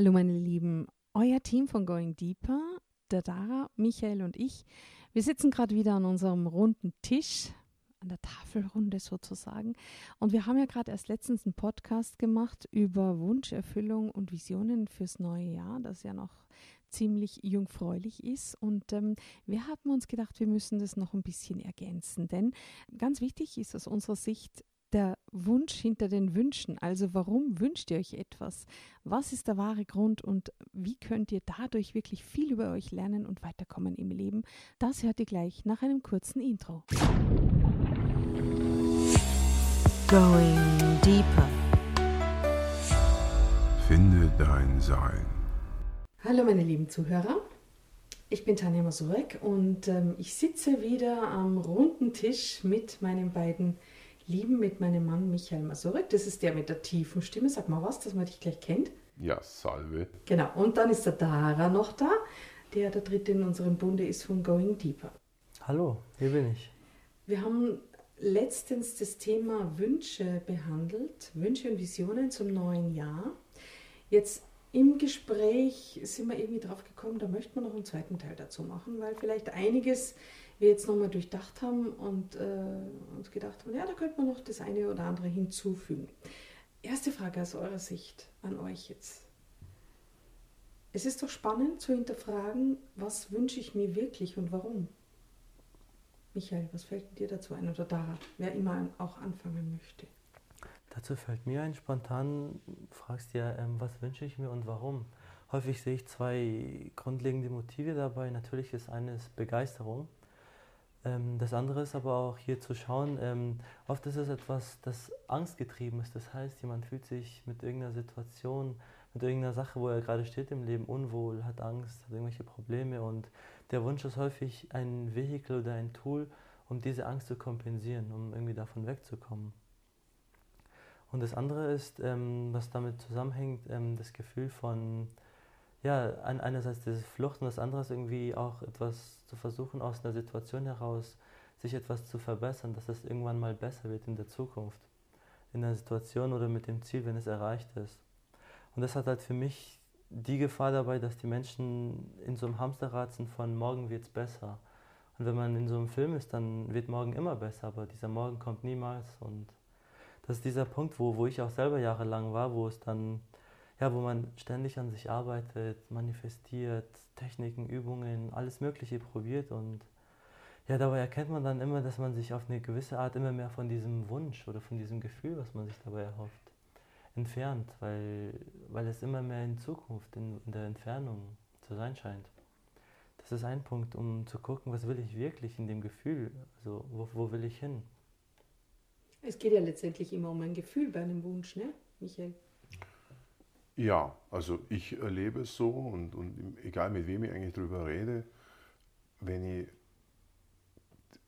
Hallo meine Lieben, euer Team von Going Deeper, der Dara, Michael und ich, wir sitzen gerade wieder an unserem runden Tisch, an der Tafelrunde sozusagen. Und wir haben ja gerade erst letztens einen Podcast gemacht über Wunscherfüllung und Visionen fürs neue Jahr, das ja noch ziemlich jungfräulich ist. Und ähm, wir haben uns gedacht, wir müssen das noch ein bisschen ergänzen. Denn ganz wichtig ist aus unserer Sicht, der Wunsch hinter den Wünschen. Also warum wünscht ihr euch etwas? Was ist der wahre Grund und wie könnt ihr dadurch wirklich viel über euch lernen und weiterkommen im Leben? Das hört ihr gleich nach einem kurzen Intro. Going deeper. Finde dein Sein. Hallo meine lieben Zuhörer. Ich bin Tanja Masurek und ähm, ich sitze wieder am runden Tisch mit meinen beiden Lieben mit meinem Mann Michael Masurek. Das ist der mit der tiefen Stimme. Sag mal was, dass man dich gleich kennt. Ja, salve. Genau. Und dann ist der Dara noch da, der der dritte in unserem Bunde ist von Going Deeper. Hallo, hier bin ich. Wir haben letztens das Thema Wünsche behandelt, Wünsche und Visionen zum neuen Jahr. Jetzt im Gespräch sind wir irgendwie drauf gekommen, da möchte man noch einen zweiten Teil dazu machen, weil vielleicht einiges wir jetzt nochmal durchdacht haben und äh, uns gedacht haben, ja, da könnte man noch das eine oder andere hinzufügen. Erste Frage aus eurer Sicht an euch jetzt. Es ist doch spannend zu hinterfragen, was wünsche ich mir wirklich und warum. Michael, was fällt dir dazu ein oder Dara, wer immer auch anfangen möchte? Dazu fällt mir ein, spontan fragst ja, ähm, was wünsche ich mir und warum. Häufig sehe ich zwei grundlegende Motive dabei. Natürlich ist eines Begeisterung ähm, das andere ist aber auch hier zu schauen, ähm, oft ist es etwas, das angstgetrieben ist. Das heißt, jemand fühlt sich mit irgendeiner Situation, mit irgendeiner Sache, wo er gerade steht im Leben, unwohl, hat Angst, hat irgendwelche Probleme und der Wunsch ist häufig ein Vehikel oder ein Tool, um diese Angst zu kompensieren, um irgendwie davon wegzukommen. Und das andere ist, ähm, was damit zusammenhängt, das Gefühl von ja, einerseits diese Flucht und das andere ist irgendwie auch etwas zu versuchen, aus einer Situation heraus sich etwas zu verbessern, dass es irgendwann mal besser wird in der Zukunft. In der Situation oder mit dem Ziel, wenn es erreicht ist. Und das hat halt für mich die Gefahr dabei, dass die Menschen in so einem Hamsterrad sind von morgen wird es besser. Und wenn man in so einem Film ist, dann wird morgen immer besser, aber dieser Morgen kommt niemals. Und das ist dieser Punkt, wo, wo ich auch selber jahrelang war, wo es dann ja, wo man ständig an sich arbeitet, manifestiert, Techniken, Übungen, alles Mögliche probiert und ja, dabei erkennt man dann immer, dass man sich auf eine gewisse Art immer mehr von diesem Wunsch oder von diesem Gefühl, was man sich dabei erhofft, entfernt, weil, weil es immer mehr in Zukunft, in, in der Entfernung zu sein scheint. Das ist ein Punkt, um zu gucken, was will ich wirklich in dem Gefühl, also wo, wo will ich hin? Es geht ja letztendlich immer um ein Gefühl bei einem Wunsch, ne, Michael? Ja, also ich erlebe es so und, und egal mit wem ich eigentlich darüber rede, wenn ich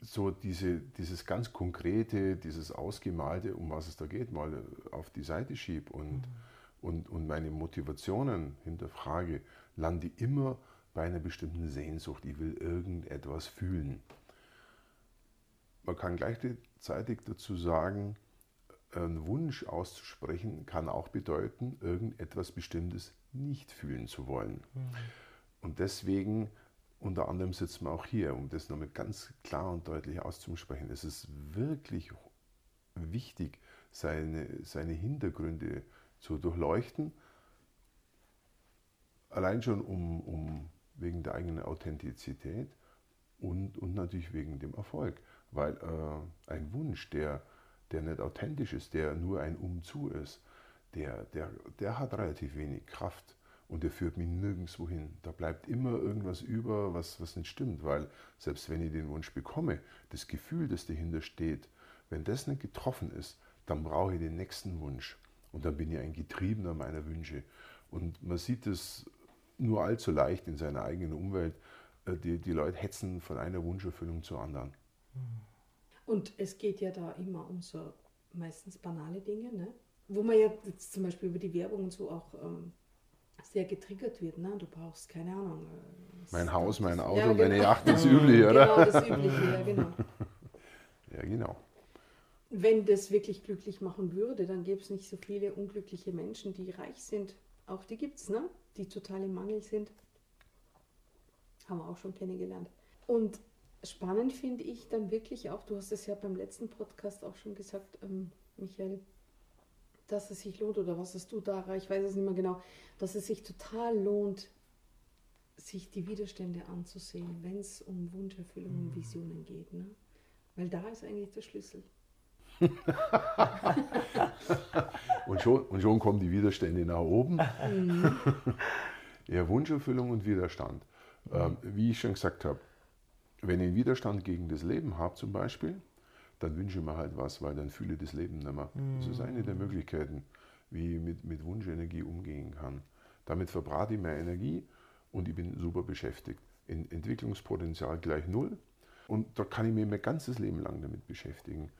so diese, dieses ganz konkrete, dieses Ausgemalte, um was es da geht, mal auf die Seite schiebe und, mhm. und, und meine Motivationen hinterfrage, lande ich immer bei einer bestimmten Sehnsucht. Ich will irgendetwas fühlen. Man kann gleichzeitig dazu sagen, einen Wunsch auszusprechen kann auch bedeuten, irgendetwas Bestimmtes nicht fühlen zu wollen. Mhm. Und deswegen, unter anderem sitzen wir auch hier, um das nochmal ganz klar und deutlich auszusprechen. Es ist wirklich wichtig, seine, seine Hintergründe zu durchleuchten, allein schon um, um wegen der eigenen Authentizität und, und natürlich wegen dem Erfolg. Weil äh, ein Wunsch, der der nicht authentisch ist, der nur ein Umzu ist, der, der, der hat relativ wenig Kraft und der führt mich nirgendwo hin. Da bleibt immer irgendwas über, was, was nicht stimmt, weil selbst wenn ich den Wunsch bekomme, das Gefühl, das dahinter steht, wenn das nicht getroffen ist, dann brauche ich den nächsten Wunsch und dann bin ich ein Getriebener meiner Wünsche. Und man sieht es nur allzu leicht in seiner eigenen Umwelt. Äh, die, die Leute hetzen von einer Wunscherfüllung zur anderen. Mhm. Und es geht ja da immer um so meistens banale Dinge, ne? wo man ja jetzt zum Beispiel über die Werbung und so auch ähm, sehr getriggert wird. Ne? Du brauchst keine Ahnung. Äh, mein Haus, mein Auto, ja, genau. meine Yacht, das Übliche, oder? Genau, das Übliche, ja, genau. ja, genau. Wenn das wirklich glücklich machen würde, dann gäbe es nicht so viele unglückliche Menschen, die reich sind Auch die gibt es, ne? Die total im Mangel sind. Haben wir auch schon kennengelernt. Und spannend finde ich dann wirklich auch, du hast es ja beim letzten Podcast auch schon gesagt, ähm, Michael, dass es sich lohnt, oder was hast du da, ich weiß es nicht mehr genau, dass es sich total lohnt, sich die Widerstände anzusehen, wenn es um Wunscherfüllung und mhm. Visionen geht. Ne? Weil da ist eigentlich der Schlüssel. und, schon, und schon kommen die Widerstände nach oben. Mhm. ja, Wunscherfüllung und Widerstand. Ähm, wie ich schon gesagt habe, wenn ich Widerstand gegen das Leben habe zum Beispiel, dann wünsche ich mir halt was, weil dann fühle ich das Leben nicht mehr. Mhm. Das ist eine der Möglichkeiten, wie ich mit, mit Wunschenergie umgehen kann. Damit verbrate ich mehr Energie und ich bin super beschäftigt. In Entwicklungspotenzial gleich null und da kann ich mich mein ganzes Leben lang damit beschäftigen.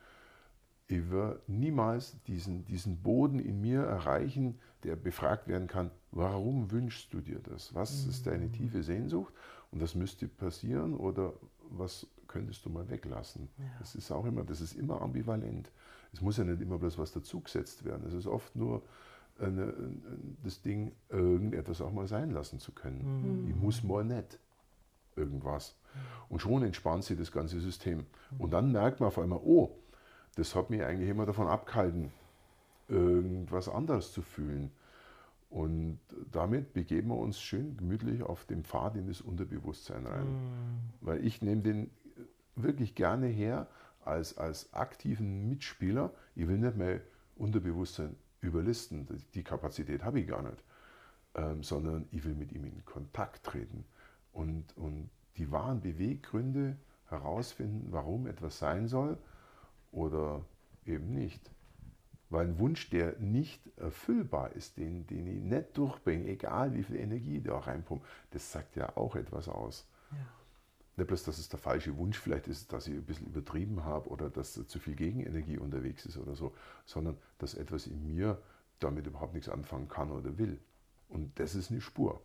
Ich werde niemals diesen, diesen Boden in mir erreichen, der befragt werden kann, warum wünschst du dir das? Was ist deine mhm. tiefe Sehnsucht? Und das müsste passieren oder was könntest du mal weglassen? Ja. Das ist auch immer, das ist immer ambivalent. Es muss ja nicht immer bloß was dazugesetzt werden. Es ist oft nur eine, das Ding, irgendetwas auch mal sein lassen zu können. Mhm. Ich muss mal nicht irgendwas. Und schon entspannt sich das ganze System. Und dann merkt man auf einmal, oh, das hat mich eigentlich immer davon abgehalten, irgendwas anderes zu fühlen. Und damit begeben wir uns schön gemütlich auf dem Pfad in das Unterbewusstsein rein. Mm. Weil ich nehme den wirklich gerne her als, als aktiven Mitspieler. Ich will nicht mehr Unterbewusstsein überlisten, die Kapazität habe ich gar nicht, ähm, sondern ich will mit ihm in Kontakt treten und, und die wahren Beweggründe herausfinden, warum etwas sein soll oder eben nicht. Weil ein Wunsch, der nicht erfüllbar ist, den, den ich nicht durchbringe, egal wie viel Energie da reinpumpt, das sagt ja auch etwas aus. Ja. Nicht bloß, dass es der falsche Wunsch vielleicht ist, dass ich ein bisschen übertrieben habe oder dass zu viel Gegenenergie unterwegs ist oder so, sondern dass etwas in mir damit überhaupt nichts anfangen kann oder will. Und das ist eine Spur.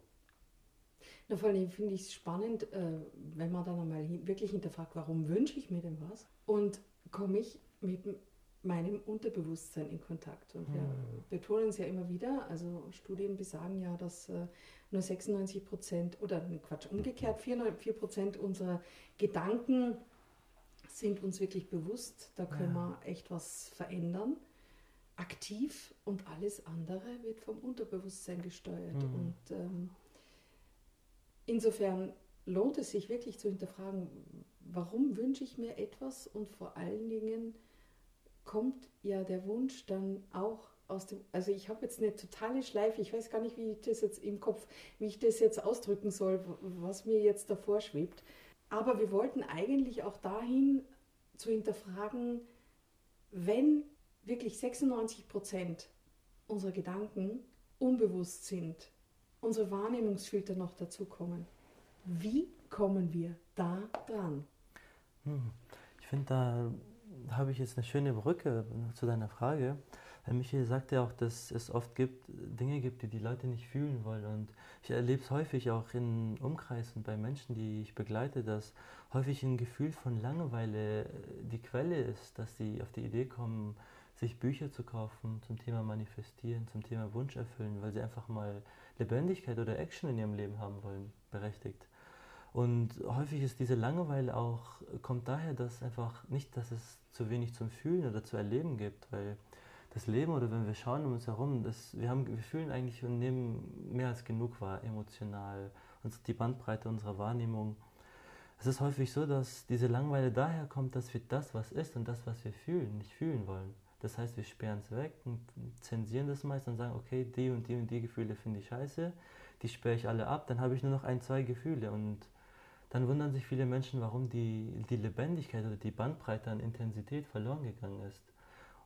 Na, vor allem finde ich es spannend, äh, wenn man dann einmal wirklich hinterfragt, warum wünsche ich mir denn was? Und komme ich mit meinem Unterbewusstsein in Kontakt. Und wir mhm. betonen es ja immer wieder, also Studien besagen ja, dass äh, nur 96 Prozent, oder Quatsch, umgekehrt, 4 Prozent unserer Gedanken sind uns wirklich bewusst. Da können ja. wir echt was verändern. Aktiv und alles andere wird vom Unterbewusstsein gesteuert. Mhm. Und ähm, Insofern lohnt es sich wirklich zu hinterfragen, warum wünsche ich mir etwas und vor allen Dingen kommt ja der Wunsch dann auch aus dem, also ich habe jetzt eine totale Schleife, ich weiß gar nicht, wie ich das jetzt im Kopf, wie ich das jetzt ausdrücken soll, was mir jetzt davor schwebt. Aber wir wollten eigentlich auch dahin zu hinterfragen, wenn wirklich 96 Prozent unserer Gedanken unbewusst sind, unsere Wahrnehmungsfilter noch dazukommen. Wie kommen wir da dran? Hm. Ich finde, da habe ich jetzt eine schöne Brücke zu deiner Frage. Weil Michael sagt ja auch, dass es oft gibt, Dinge gibt, die die Leute nicht fühlen wollen. Und ich erlebe es häufig auch in Umkreisen bei Menschen, die ich begleite, dass häufig ein Gefühl von Langeweile die Quelle ist, dass sie auf die Idee kommen, sich Bücher zu kaufen zum Thema Manifestieren, zum Thema Wunsch erfüllen, weil sie einfach mal Lebendigkeit oder Action in ihrem Leben haben wollen, berechtigt. Und häufig ist diese Langeweile auch, kommt daher, dass einfach nicht, dass es zu wenig zum Fühlen oder zu erleben gibt, weil das Leben oder wenn wir schauen um uns herum, das, wir, haben, wir fühlen eigentlich und nehmen mehr als genug wahr, emotional, und die Bandbreite unserer Wahrnehmung. Es ist häufig so, dass diese Langeweile daher kommt, dass wir das, was ist und das, was wir fühlen, nicht fühlen wollen. Das heißt, wir sperren es weg und zensieren das meist und sagen, okay, die und die und die Gefühle finde ich scheiße, die sperre ich alle ab, dann habe ich nur noch ein, zwei Gefühle und dann wundern sich viele Menschen, warum die, die Lebendigkeit oder die Bandbreite an Intensität verloren gegangen ist.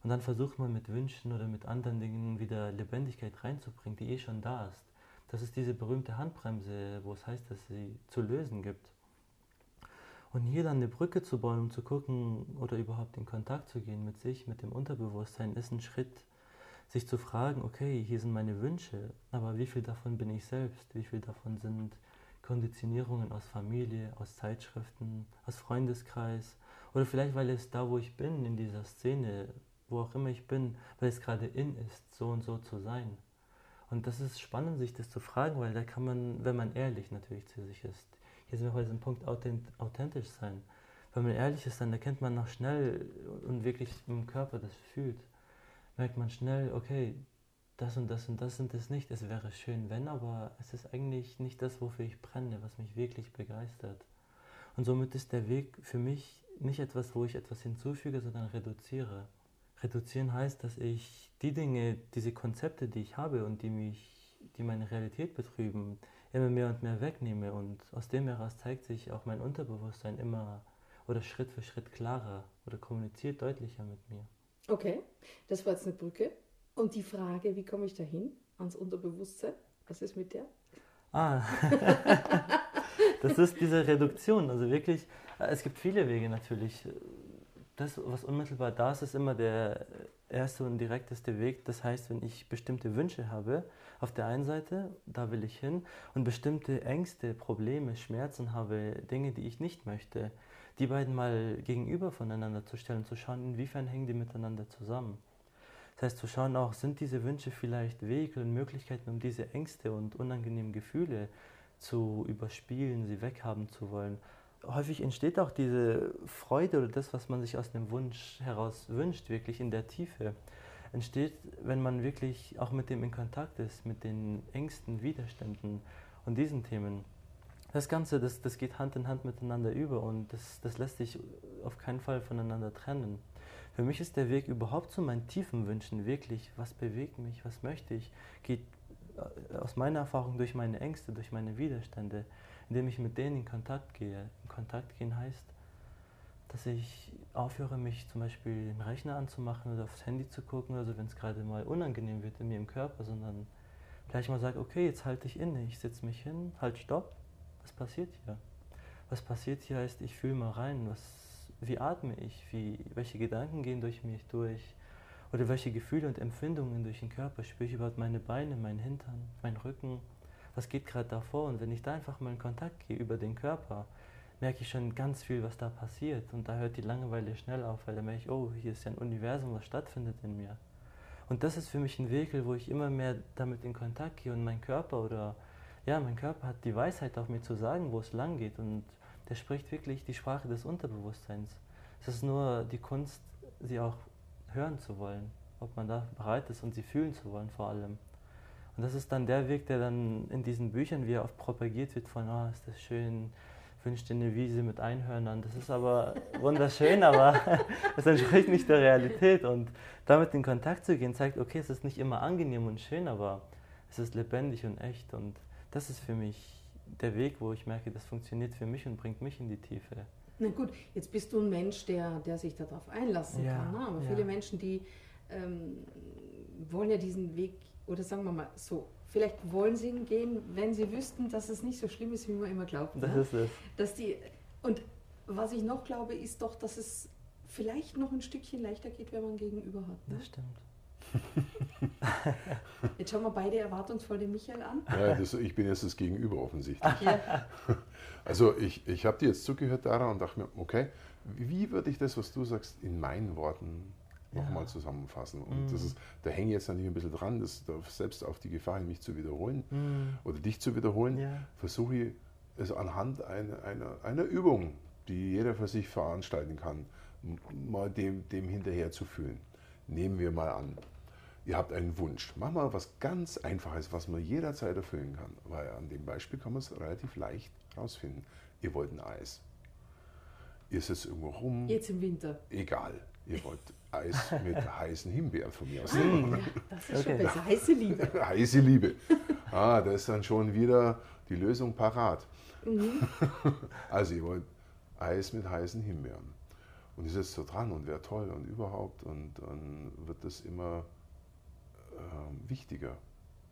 Und dann versucht man mit Wünschen oder mit anderen Dingen wieder Lebendigkeit reinzubringen, die eh schon da ist. Das ist diese berühmte Handbremse, wo es heißt, dass sie zu lösen gibt. Und hier dann eine Brücke zu bauen, um zu gucken oder überhaupt in Kontakt zu gehen mit sich, mit dem Unterbewusstsein, ist ein Schritt, sich zu fragen, okay, hier sind meine Wünsche, aber wie viel davon bin ich selbst? Wie viel davon sind Konditionierungen aus Familie, aus Zeitschriften, aus Freundeskreis? Oder vielleicht, weil es da, wo ich bin, in dieser Szene, wo auch immer ich bin, weil es gerade in ist, so und so zu sein. Und das ist spannend, sich das zu fragen, weil da kann man, wenn man ehrlich natürlich zu sich ist, hier sind wir bei diesem Punkt authentisch sein. Wenn man ehrlich ist, dann erkennt man noch schnell und wirklich im Körper das fühlt, merkt man schnell, okay, das und das und das sind es nicht. Es wäre schön, wenn, aber es ist eigentlich nicht das, wofür ich brenne, was mich wirklich begeistert. Und somit ist der Weg für mich nicht etwas, wo ich etwas hinzufüge, sondern reduziere. Reduzieren heißt, dass ich die Dinge, diese Konzepte, die ich habe und die mich, die meine Realität betrüben, immer mehr und mehr wegnehme und aus dem heraus zeigt sich auch mein Unterbewusstsein immer oder Schritt für Schritt klarer oder kommuniziert deutlicher mit mir. Okay, das war jetzt eine Brücke. Und die Frage, wie komme ich dahin ans Unterbewusstsein? Was ist mit der? Ah, das ist diese Reduktion. Also wirklich, es gibt viele Wege natürlich. Das, was unmittelbar da ist, ist immer der erste und direkteste Weg. Das heißt, wenn ich bestimmte Wünsche habe, auf der einen Seite, da will ich hin, und bestimmte Ängste, Probleme, Schmerzen habe, Dinge, die ich nicht möchte, die beiden mal gegenüber voneinander zu stellen, zu schauen, inwiefern hängen die miteinander zusammen. Das heißt, zu schauen auch, sind diese Wünsche vielleicht Wege und Möglichkeiten, um diese Ängste und unangenehmen Gefühle zu überspielen, sie weghaben zu wollen. Häufig entsteht auch diese Freude oder das, was man sich aus dem Wunsch heraus wünscht, wirklich in der Tiefe entsteht, wenn man wirklich auch mit dem in Kontakt ist, mit den Ängsten, Widerständen und diesen Themen. Das Ganze, das, das geht Hand in Hand miteinander über und das, das lässt sich auf keinen Fall voneinander trennen. Für mich ist der Weg überhaupt zu meinen tiefen Wünschen wirklich, was bewegt mich, was möchte ich, geht äh, aus meiner Erfahrung durch meine Ängste, durch meine Widerstände, indem ich mit denen in Kontakt gehe. In Kontakt gehen heißt, dass ich aufhöre, mich zum Beispiel den Rechner anzumachen oder aufs Handy zu gucken, also wenn es gerade mal unangenehm wird in mir im Körper, sondern gleich mal sage, okay, jetzt halte ich inne, ich setze mich hin, halt stopp, was passiert hier? Was passiert hier heißt, ich fühle mal rein, was, wie atme ich, wie, welche Gedanken gehen durch mich durch oder welche Gefühle und Empfindungen durch den Körper spüre ich überhaupt meine Beine, meinen Hintern, meinen Rücken, was geht gerade davor und wenn ich da einfach mal in Kontakt gehe über den Körper, merke ich schon ganz viel, was da passiert. Und da hört die Langeweile schnell auf, weil da merke ich, oh, hier ist ja ein Universum, was stattfindet in mir. Und das ist für mich ein Weg, wo ich immer mehr damit in Kontakt gehe und mein Körper oder, ja, mein Körper hat die Weisheit auf mir zu sagen, wo es lang geht. Und der spricht wirklich die Sprache des Unterbewusstseins. Es ist nur die Kunst, sie auch hören zu wollen, ob man da bereit ist und sie fühlen zu wollen vor allem. Und das ist dann der Weg, der dann in diesen Büchern, wie er oft propagiert wird, von, oh, ist das schön, wünsche dir eine Wiese mit Einhörnern. Das ist aber wunderschön, aber es entspricht nicht der Realität. Und damit in Kontakt zu gehen, zeigt, okay, es ist nicht immer angenehm und schön, aber es ist lebendig und echt. Und das ist für mich der Weg, wo ich merke, das funktioniert für mich und bringt mich in die Tiefe. Na gut, jetzt bist du ein Mensch, der, der sich darauf einlassen ja, kann. Ne? Aber ja. viele Menschen, die ähm, wollen ja diesen Weg, oder sagen wir mal so, Vielleicht wollen sie ihn gehen, wenn sie wüssten, dass es nicht so schlimm ist, wie man immer glaubt. Das ne? ist es. Dass die, und was ich noch glaube, ist doch, dass es vielleicht noch ein Stückchen leichter geht, wenn man gegenüber hat. Ne? Das stimmt. Jetzt schauen wir beide erwartungsvoll den Michael an. Ja, das, ich bin jetzt das Gegenüber offensichtlich. Ja. Also ich, ich habe dir jetzt zugehört, Dara, und dachte mir, okay, wie würde ich das, was du sagst, in meinen Worten nochmal ja. zusammenfassen. Und mm. das ist, da hänge ich jetzt natürlich ein bisschen dran, das selbst auf die Gefahr, mich zu wiederholen mm. oder dich zu wiederholen, ja. versuche ich es anhand einer, einer, einer Übung, die jeder für sich veranstalten kann, mal dem, dem hinterher zu fühlen. Nehmen wir mal an, ihr habt einen Wunsch. Mach mal was ganz Einfaches, was man jederzeit erfüllen kann. Weil an dem Beispiel kann man es relativ leicht rausfinden. Ihr wollt ein Eis. Ihr sitzt irgendwo rum. Jetzt im Winter. Egal. Ihr wollt Eis mit heißen Himbeeren von mir aus. Ah, das ist okay. schon besser. Heiße Liebe. Heiße Liebe. Ah, da ist dann schon wieder die Lösung parat. Mhm. Also ihr wollt Eis mit heißen Himbeeren. Und ihr sitzt so dran und wäre toll und überhaupt. Und dann wird das immer äh, wichtiger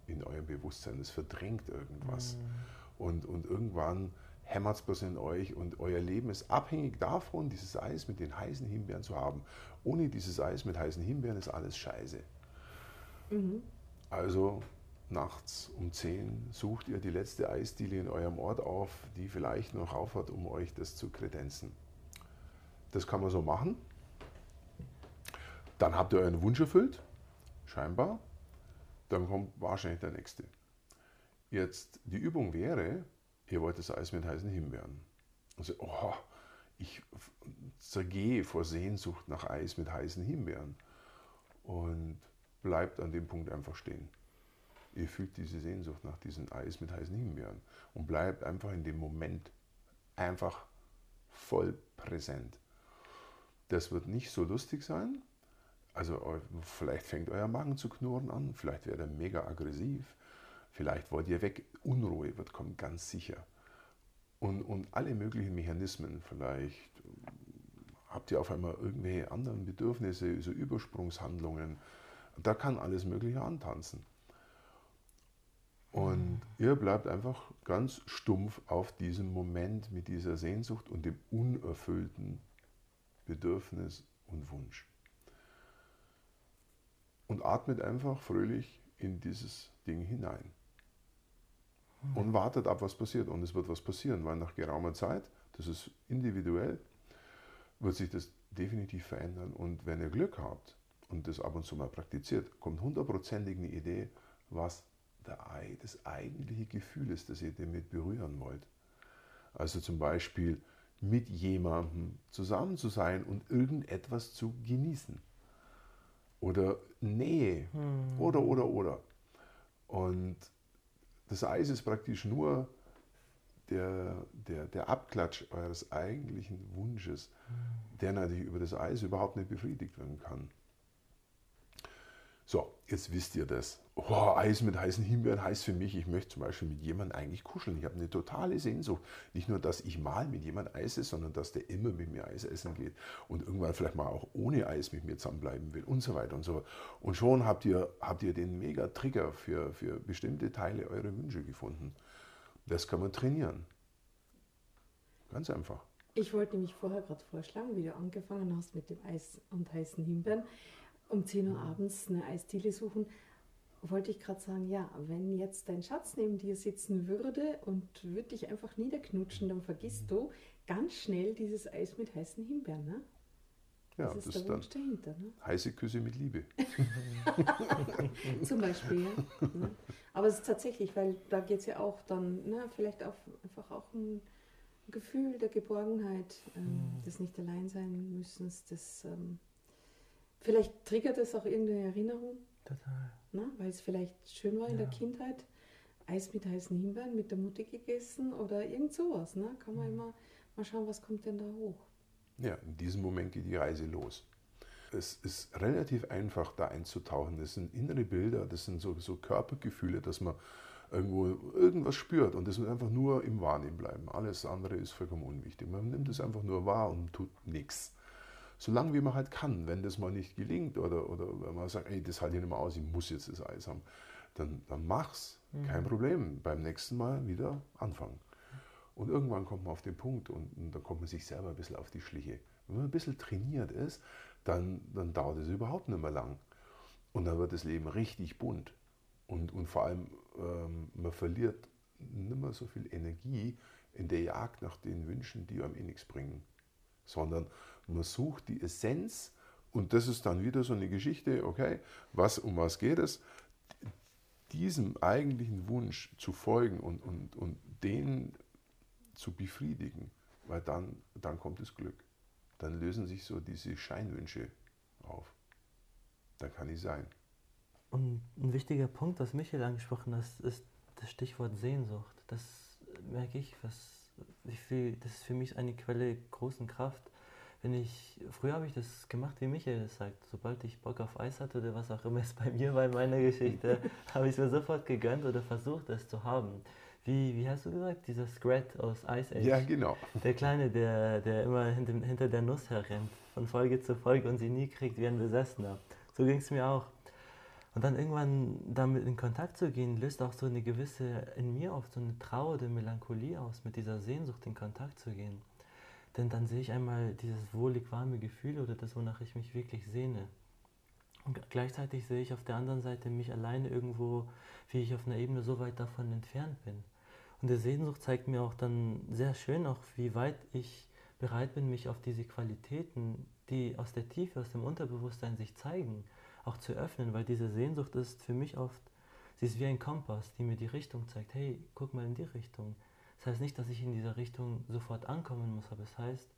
in eurem Bewusstsein. Es verdrängt irgendwas. Mhm. Und, und irgendwann hämmert es bloß in euch und euer Leben ist abhängig davon, dieses Eis mit den heißen Himbeeren zu haben. Ohne dieses Eis mit heißen Himbeeren ist alles scheiße. Mhm. Also nachts um 10 sucht ihr die letzte Eisdiele in eurem Ort auf, die vielleicht noch auf hat, um euch das zu kredenzen. Das kann man so machen. Dann habt ihr euren Wunsch erfüllt, scheinbar. Dann kommt wahrscheinlich der nächste. Jetzt, die Übung wäre, ihr wollt das Eis mit heißen Himbeeren. Also, oh, ich zergehe vor Sehnsucht nach Eis mit heißen Himbeeren. Und bleibt an dem Punkt einfach stehen. Ihr fühlt diese Sehnsucht nach diesem Eis mit heißen Himbeeren und bleibt einfach in dem Moment einfach voll präsent. Das wird nicht so lustig sein. Also vielleicht fängt euer Magen zu knurren an, vielleicht werdet ihr mega aggressiv, vielleicht wollt ihr weg. Unruhe wird kommen, ganz sicher. Und, und alle möglichen Mechanismen, vielleicht habt ihr auf einmal irgendwelche anderen Bedürfnisse, so Übersprungshandlungen. Da kann alles Mögliche antanzen. Und mhm. ihr bleibt einfach ganz stumpf auf diesem Moment mit dieser Sehnsucht und dem unerfüllten Bedürfnis und Wunsch. Und atmet einfach fröhlich in dieses Ding hinein. Und wartet ab, was passiert. Und es wird was passieren, weil nach geraumer Zeit, das ist individuell, wird sich das definitiv verändern. Und wenn ihr Glück habt und das ab und zu mal praktiziert, kommt hundertprozentig eine Idee, was der, das eigentliche Gefühl ist, das ihr damit berühren wollt. Also zum Beispiel mit jemandem zusammen zu sein und irgendetwas zu genießen. Oder Nähe. Hm. Oder, oder, oder. Und das Eis ist praktisch nur der, der, der Abklatsch eures eigentlichen Wunsches, hm. der natürlich über das Eis überhaupt nicht befriedigt werden kann. So, jetzt wisst ihr das. Oh, Eis mit heißen Himbeeren heißt für mich, ich möchte zum Beispiel mit jemandem eigentlich kuscheln. Ich habe eine totale Sehnsucht. Nicht nur, dass ich mal mit jemandem Eis esse, sondern dass der immer mit mir Eis essen geht und irgendwann vielleicht mal auch ohne Eis mit mir zusammenbleiben will und so weiter und so. Und schon habt ihr, habt ihr den Mega-Trigger für, für bestimmte Teile eurer Wünsche gefunden. Das kann man trainieren. Ganz einfach. Ich wollte nämlich vorher gerade vorschlagen, wie du angefangen hast mit dem Eis und heißen Himbeeren um 10 Uhr abends eine Eisdiele suchen, wollte ich gerade sagen, ja, wenn jetzt dein Schatz neben dir sitzen würde und würde dich einfach niederknutschen, dann vergisst du ganz schnell dieses Eis mit heißen Himbeeren, ne? Ja, das ist das der Wunsch dahinter. Ne? Heiße Küsse mit Liebe. Zum Beispiel, ja. Ne? Aber es ist tatsächlich, weil da geht es ja auch dann, ne, vielleicht auch einfach auch ein Gefühl der Geborgenheit, ähm, mhm. des nicht allein sein müssens, des ähm, Vielleicht triggert es auch irgendeine Erinnerung. Total. Ne? Weil es vielleicht schön war in ja. der Kindheit. Eis mit heißen Himbeeren mit der Mutter gegessen oder irgend sowas. Ne? Kann man mhm. immer mal schauen, was kommt denn da hoch. Ja, in diesem Moment geht die Reise los. Es ist relativ einfach, da einzutauchen. Das sind innere Bilder, das sind so, so Körpergefühle, dass man irgendwo irgendwas spürt und das muss einfach nur im Wahrnehmen bleiben. Alles andere ist vollkommen unwichtig. Man nimmt es einfach nur wahr und tut nichts solange wie man halt kann. Wenn das mal nicht gelingt oder, oder wenn man sagt, ey, das halte ich nicht mehr aus, ich muss jetzt das Eis haben, dann, dann mach's. Mhm. Kein Problem. Beim nächsten Mal wieder anfangen. Und irgendwann kommt man auf den Punkt und, und dann kommt man sich selber ein bisschen auf die Schliche. Wenn man ein bisschen trainiert ist, dann, dann dauert es überhaupt nicht mehr lang. Und dann wird das Leben richtig bunt. Und, und vor allem, ähm, man verliert nicht mehr so viel Energie in der Jagd nach den Wünschen, die einem eh nichts bringen. Sondern man sucht die Essenz und das ist dann wieder so eine Geschichte, okay, was, um was geht es? Diesem eigentlichen Wunsch zu folgen und, und, und den zu befriedigen, weil dann, dann kommt das Glück. Dann lösen sich so diese Scheinwünsche auf. Dann kann ich sein. Und ein wichtiger Punkt, was Michael angesprochen hat, ist das Stichwort Sehnsucht. Das merke ich, was, wie viel, das ist für mich eine Quelle großen Kraft wenn ich, früher habe ich das gemacht, wie Michael es sagt. Sobald ich Bock auf Eis hatte oder was auch immer es bei mir war in meiner Geschichte, habe ich es mir sofort gegönnt oder versucht, es zu haben. Wie, wie hast du gesagt? Dieser Scrat aus Ice Age. Ja, genau. Der Kleine, der, der immer hinter, hinter der Nuss herrennt, von Folge zu Folge und sie nie kriegt wie ein Besessener. So ging es mir auch. Und dann irgendwann damit in Kontakt zu gehen, löst auch so eine gewisse, in mir oft so eine Trauer, eine Melancholie aus, mit dieser Sehnsucht in Kontakt zu gehen. Denn dann sehe ich einmal dieses wohlig warme Gefühl oder das, wonach ich mich wirklich sehne. Und gleichzeitig sehe ich auf der anderen Seite mich alleine irgendwo, wie ich auf einer Ebene so weit davon entfernt bin. Und der Sehnsucht zeigt mir auch dann sehr schön, auch wie weit ich bereit bin, mich auf diese Qualitäten, die aus der Tiefe, aus dem Unterbewusstsein sich zeigen, auch zu öffnen, weil diese Sehnsucht ist für mich oft Sie ist wie ein Kompass, die mir die Richtung zeigt. Hey, guck mal in die Richtung. Das heißt nicht, dass ich in dieser Richtung sofort ankommen muss, aber es heißt,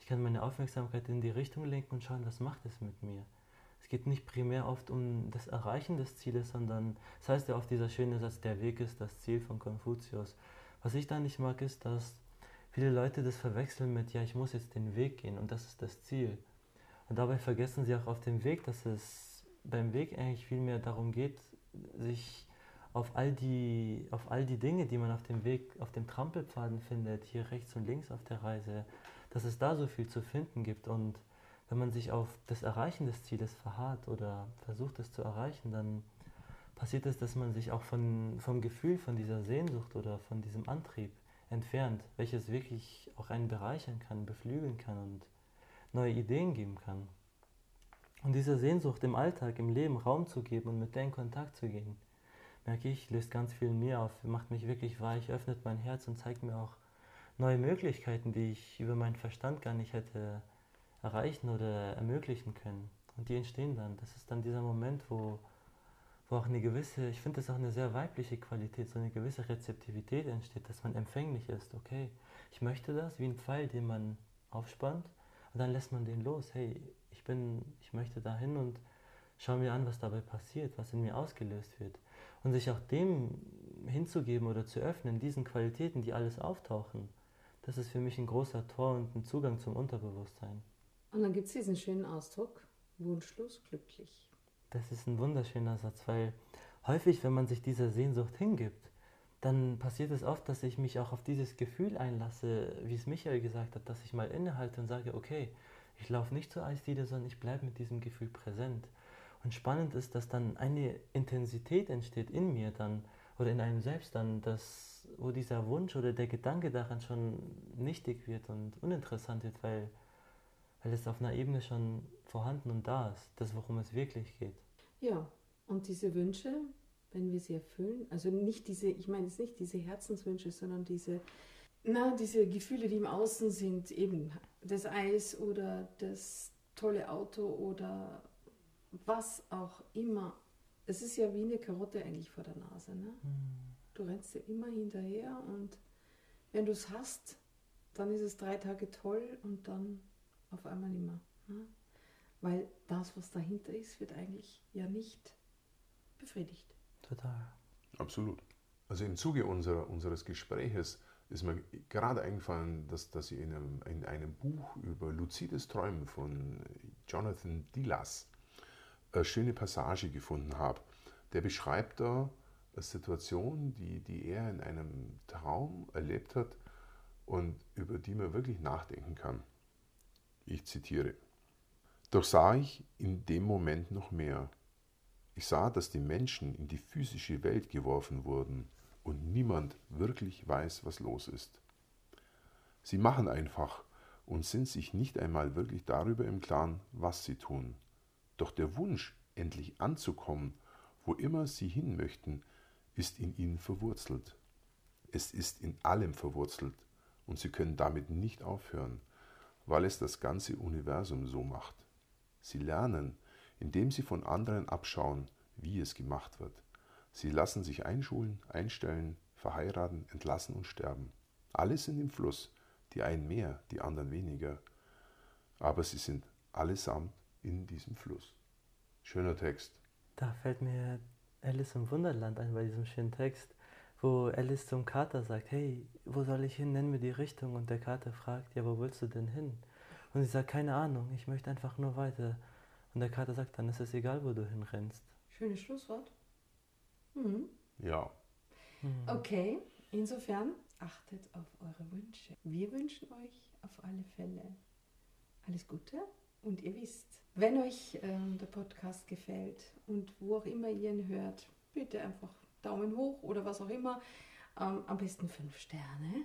ich kann meine Aufmerksamkeit in die Richtung lenken und schauen, was macht es mit mir. Es geht nicht primär oft um das Erreichen des Zieles, sondern das heißt ja oft dieser schöne Satz, der Weg ist das Ziel von Konfuzius. Was ich da nicht mag, ist, dass viele Leute das verwechseln mit, ja, ich muss jetzt den Weg gehen und das ist das Ziel. Und dabei vergessen sie auch auf dem Weg, dass es beim Weg eigentlich viel mehr darum geht, sich auf all die, auf all die Dinge, die man auf dem Weg, auf dem Trampelpfaden findet, hier rechts und links auf der Reise, dass es da so viel zu finden gibt. Und wenn man sich auf das Erreichen des Zieles verharrt oder versucht es zu erreichen, dann passiert es, dass man sich auch von, vom Gefühl, von dieser Sehnsucht oder von diesem Antrieb entfernt, welches wirklich auch einen bereichern kann, beflügeln kann und neue Ideen geben kann. Und dieser Sehnsucht im Alltag, im Leben Raum zu geben und mit der in Kontakt zu gehen, merke ich, löst ganz viel in mir auf, macht mich wirklich weich, öffnet mein Herz und zeigt mir auch neue Möglichkeiten, die ich über meinen Verstand gar nicht hätte erreichen oder ermöglichen können. Und die entstehen dann. Das ist dann dieser Moment, wo, wo auch eine gewisse, ich finde das auch eine sehr weibliche Qualität, so eine gewisse Rezeptivität entsteht, dass man empfänglich ist. Okay, ich möchte das, wie ein Pfeil, den man aufspannt und dann lässt man den los. Hey, ich bin, ich möchte dahin und schau mir an, was dabei passiert, was in mir ausgelöst wird. Und sich auch dem hinzugeben oder zu öffnen, diesen Qualitäten, die alles auftauchen, das ist für mich ein großer Tor und ein Zugang zum Unterbewusstsein. Und dann gibt es diesen schönen Ausdruck, wunschlos glücklich. Das ist ein wunderschöner Satz, weil häufig, wenn man sich dieser Sehnsucht hingibt, dann passiert es oft, dass ich mich auch auf dieses Gefühl einlasse, wie es Michael gesagt hat, dass ich mal innehalte und sage, okay, ich laufe nicht zur Eisdiele, sondern ich bleibe mit diesem Gefühl präsent. Und spannend ist, dass dann eine Intensität entsteht in mir dann oder in einem selbst dann, dass, wo dieser Wunsch oder der Gedanke daran schon nichtig wird und uninteressant wird, weil, weil es auf einer Ebene schon vorhanden und da ist, das, worum es wirklich geht. Ja, und diese Wünsche, wenn wir sie erfüllen, also nicht diese, ich meine jetzt nicht diese Herzenswünsche, sondern diese, na, diese Gefühle, die im Außen sind, eben das Eis oder das tolle Auto oder was auch immer. Es ist ja wie eine Karotte eigentlich vor der Nase. Ne? Mhm. Du rennst dir immer hinterher und wenn du es hast, dann ist es drei Tage toll und dann auf einmal nicht mehr. Ne? Weil das, was dahinter ist, wird eigentlich ja nicht befriedigt. Total. Absolut. Also im Zuge unserer, unseres Gespräches ist mir gerade eingefallen, dass, dass ich in einem, in einem Buch über luzides Träumen von Jonathan Dillas eine schöne Passage gefunden habe. Der beschreibt da eine Situation, die, die er in einem Traum erlebt hat und über die man wirklich nachdenken kann. Ich zitiere. Doch sah ich in dem Moment noch mehr. Ich sah, dass die Menschen in die physische Welt geworfen wurden und niemand wirklich weiß, was los ist. Sie machen einfach und sind sich nicht einmal wirklich darüber im Klaren, was sie tun. Doch der Wunsch, endlich anzukommen, wo immer sie hin möchten, ist in ihnen verwurzelt. Es ist in allem verwurzelt und sie können damit nicht aufhören, weil es das ganze Universum so macht. Sie lernen, indem sie von anderen abschauen, wie es gemacht wird. Sie lassen sich einschulen, einstellen, verheiraten, entlassen und sterben. Alle sind im Fluss, die einen mehr, die anderen weniger. Aber sie sind allesamt in diesem Fluss. Schöner Text. Da fällt mir Alice im Wunderland ein bei diesem schönen Text, wo Alice zum Kater sagt, hey, wo soll ich hin, nenn mir die Richtung. Und der Kater fragt, ja, wo willst du denn hin? Und sie sagt, keine Ahnung, ich möchte einfach nur weiter. Und der Kater sagt, dann ist es egal, wo du hinrennst. Schönes Schlusswort. Mhm. Ja. Hm. Okay, insofern achtet auf eure Wünsche. Wir wünschen euch auf alle Fälle alles Gute und ihr wisst, wenn euch ähm, der Podcast gefällt und wo auch immer ihr ihn hört, bitte einfach Daumen hoch oder was auch immer. Ähm, am besten fünf Sterne.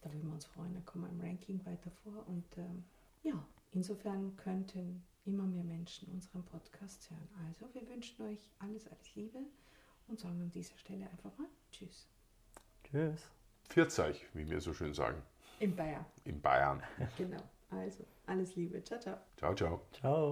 Da würden wir uns freuen, dann kommen wir im Ranking weiter vor. Und ähm, ja, insofern könnten immer mehr Menschen unseren Podcast hören. Also, wir wünschen euch alles, alles Liebe und sagen an dieser Stelle einfach mal Tschüss. Tschüss. Vierzeig, wie wir so schön sagen. In Bayern, In Bayern. genau. Also, alles Liebe. Ciao, ciao. Ciao, ciao. Ciao.